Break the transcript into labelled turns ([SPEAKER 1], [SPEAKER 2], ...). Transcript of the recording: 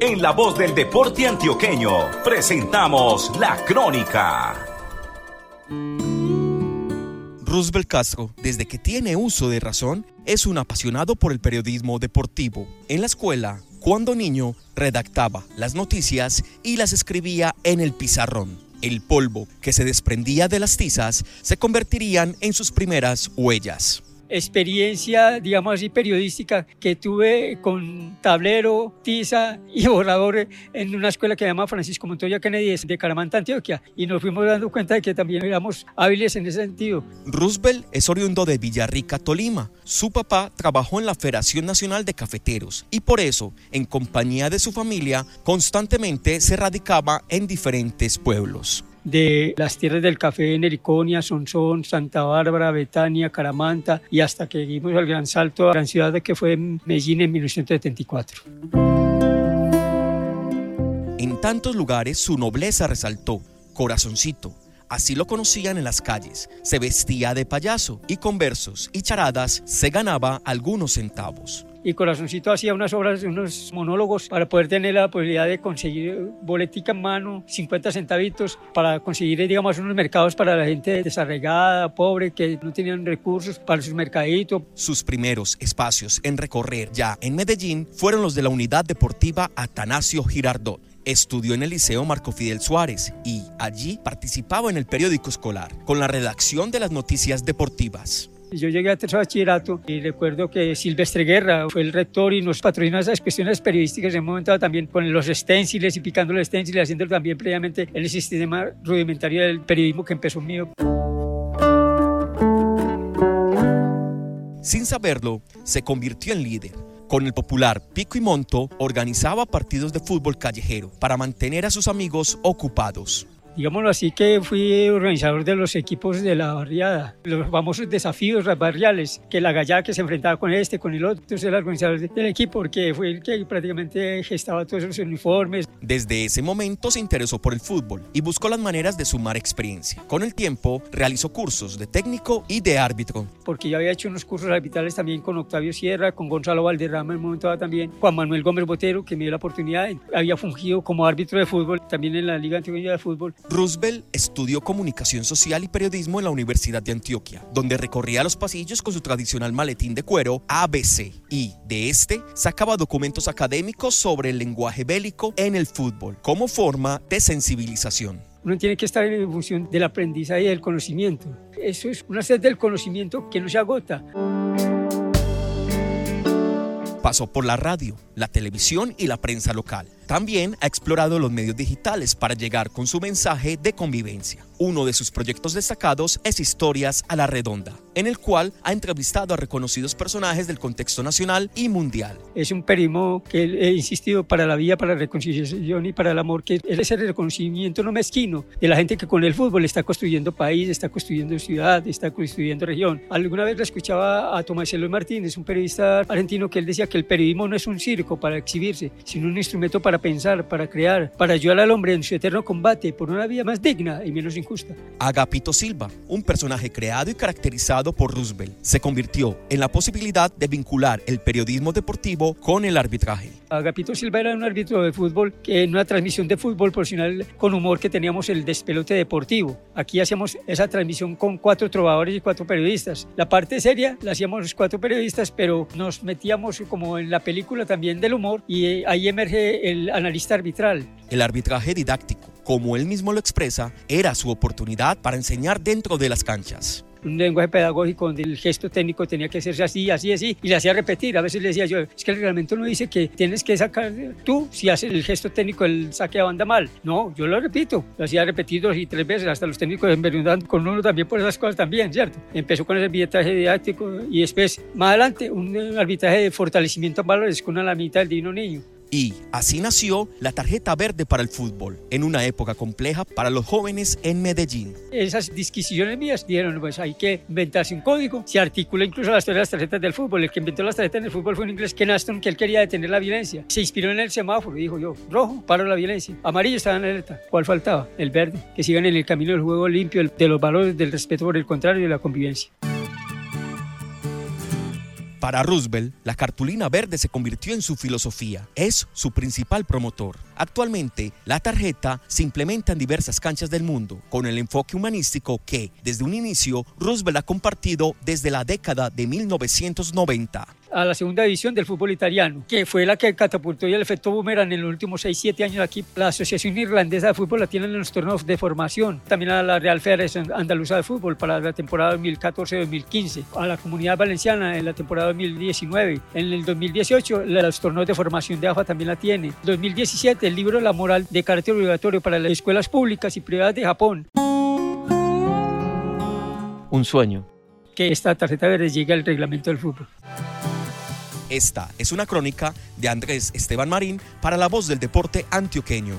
[SPEAKER 1] En la voz del deporte antioqueño, presentamos la crónica.
[SPEAKER 2] Roosevelt Castro, desde que tiene uso de razón, es un apasionado por el periodismo deportivo. En la escuela, cuando niño, redactaba las noticias y las escribía en el pizarrón. El polvo que se desprendía de las tizas se convertirían en sus primeras huellas
[SPEAKER 3] experiencia, digamos así, periodística que tuve con tablero, tiza y borrador en una escuela que se llama Francisco Montoya Kennedy de Caramanta, Antioquia. Y nos fuimos dando cuenta de que también éramos hábiles en ese sentido.
[SPEAKER 2] Roosevelt es oriundo de Villarrica, Tolima. Su papá trabajó en la Federación Nacional de Cafeteros y por eso, en compañía de su familia, constantemente se radicaba en diferentes pueblos
[SPEAKER 3] de las tierras del café en Ericonia, Sonsón, Santa Bárbara, Betania, Caramanta y hasta que dimos al gran salto a la gran ciudad que fue Medellín en 1974.
[SPEAKER 2] En tantos lugares su nobleza resaltó, corazoncito, Así lo conocían en las calles. Se vestía de payaso y con versos y charadas se ganaba algunos centavos
[SPEAKER 3] y Corazoncito hacía unas obras, unos monólogos para poder tener la posibilidad de conseguir boletica en mano, 50 centavitos, para conseguir, digamos, unos mercados para la gente desarregada, pobre, que no tenían recursos para sus mercaditos.
[SPEAKER 2] Sus primeros espacios en recorrer ya en Medellín fueron los de la unidad deportiva Atanasio Girardot. Estudió en el Liceo Marco Fidel Suárez y allí participaba en el periódico escolar con la redacción de las noticias deportivas.
[SPEAKER 3] Yo llegué a tercer bachillerato y recuerdo que Silvestre Guerra fue el rector y nos patrocinó esas cuestiones periodísticas en un momento también con los esténciles y picando los esténciles, haciéndolo también previamente en el sistema rudimentario del periodismo que empezó mío.
[SPEAKER 2] Sin saberlo, se convirtió en líder. Con el popular Pico y Monto organizaba partidos de fútbol callejero para mantener a sus amigos ocupados
[SPEAKER 3] digámoslo así, que fui organizador de los equipos de la barriada, los famosos desafíos barriales, que la gallada que se enfrentaba con este, con el otro, entonces el organizador del equipo, porque fue el que prácticamente gestaba todos esos uniformes.
[SPEAKER 2] Desde ese momento se interesó por el fútbol y buscó las maneras de sumar experiencia. Con el tiempo realizó cursos de técnico y de árbitro.
[SPEAKER 3] Porque yo había hecho unos cursos arbitrales también con Octavio Sierra, con Gonzalo Valderrama en el momento dado también, Juan Manuel Gómez Botero, que me dio la oportunidad, había fungido como árbitro de fútbol también en la Liga Antioqueña de Fútbol
[SPEAKER 2] Roosevelt estudió comunicación social y periodismo en la Universidad de Antioquia, donde recorría los pasillos con su tradicional maletín de cuero ABC y de este sacaba documentos académicos sobre el lenguaje bélico en el fútbol como forma de sensibilización.
[SPEAKER 3] Uno tiene que estar en función del aprendizaje y del conocimiento. Eso es una sed del conocimiento que no se agota.
[SPEAKER 2] Pasó por la radio, la televisión y la prensa local. También ha explorado los medios digitales para llegar con su mensaje de convivencia. Uno de sus proyectos destacados es Historias a la Redonda, en el cual ha entrevistado a reconocidos personajes del contexto nacional y mundial.
[SPEAKER 3] Es un perimo que he insistido para la vida, para la reconciliación y para el amor, que es ese reconocimiento no mezquino de la gente que con el fútbol está construyendo país, está construyendo ciudad, está construyendo región. Alguna vez le escuchaba a Tomás Eloy Martínez, un periodista argentino, que él decía que el periodismo no es un circo para exhibirse, sino un instrumento para pensar, para crear, para ayudar al hombre en su eterno combate por una vida más digna y menos injusta.
[SPEAKER 2] Agapito Silva, un personaje creado y caracterizado por Roosevelt, se convirtió en la posibilidad de vincular el periodismo deportivo con el arbitraje.
[SPEAKER 3] Agapito Silva era un árbitro de fútbol que en una transmisión de fútbol profesional con humor que teníamos el despelote deportivo. Aquí hacíamos esa transmisión con cuatro trovadores y cuatro periodistas. La parte seria la hacíamos los cuatro periodistas, pero nos metíamos como en la película también del humor y eh, ahí emerge el analista arbitral.
[SPEAKER 2] El arbitraje didáctico, como él mismo lo expresa, era su oportunidad para enseñar dentro de las canchas
[SPEAKER 3] un lenguaje pedagógico donde el gesto técnico tenía que hacerse así, así, así, y le hacía repetir. A veces le decía yo, es que el reglamento no dice que tienes que sacar tú, si haces el gesto técnico, el saque a banda mal. No, yo lo repito, lo hacía repetir dos y tres veces, hasta los técnicos enverduran con uno también por esas cosas también, ¿cierto? Empezó con ese arbitraje didáctico y después, más adelante, un arbitraje de fortalecimiento a valores con una lamita del divino niño.
[SPEAKER 2] Y así nació la tarjeta verde para el fútbol, en una época compleja para los jóvenes en Medellín.
[SPEAKER 3] Esas disquisiciones mías dieron, pues hay que inventarse un código. Se articula incluso la historia de las tarjetas del fútbol. El que inventó las tarjetas del fútbol fue un inglés, Ken Aston, que él quería detener la violencia. Se inspiró en el semáforo y dijo yo, rojo, paro la violencia. Amarillo estaba en alerta. ¿Cuál faltaba? El verde. Que sigan en el camino del juego limpio, de los valores del respeto por el contrario y de la convivencia.
[SPEAKER 2] Para Roosevelt, la cartulina verde se convirtió en su filosofía. Es su principal promotor. Actualmente, la tarjeta se implementa en diversas canchas del mundo, con el enfoque humanístico que, desde un inicio, Roosevelt ha compartido desde la década de 1990
[SPEAKER 3] a la segunda división del fútbol italiano, que fue la que catapultó y el efecto boomerang en los últimos 6-7 años aquí. La Asociación Irlandesa de Fútbol la tienen en los torneos de formación, también a la Real Federación Andaluza de Fútbol para la temporada 2014-2015, a la Comunidad Valenciana en la temporada 2019, en el 2018 los torneos de formación de AFA también la tiene, 2017 el libro La Moral de carácter obligatorio para las escuelas públicas y privadas de Japón.
[SPEAKER 2] Un sueño.
[SPEAKER 3] Que esta tarjeta verde llegue al reglamento del fútbol.
[SPEAKER 2] Esta es una crónica de Andrés Esteban Marín para la voz del deporte antioqueño.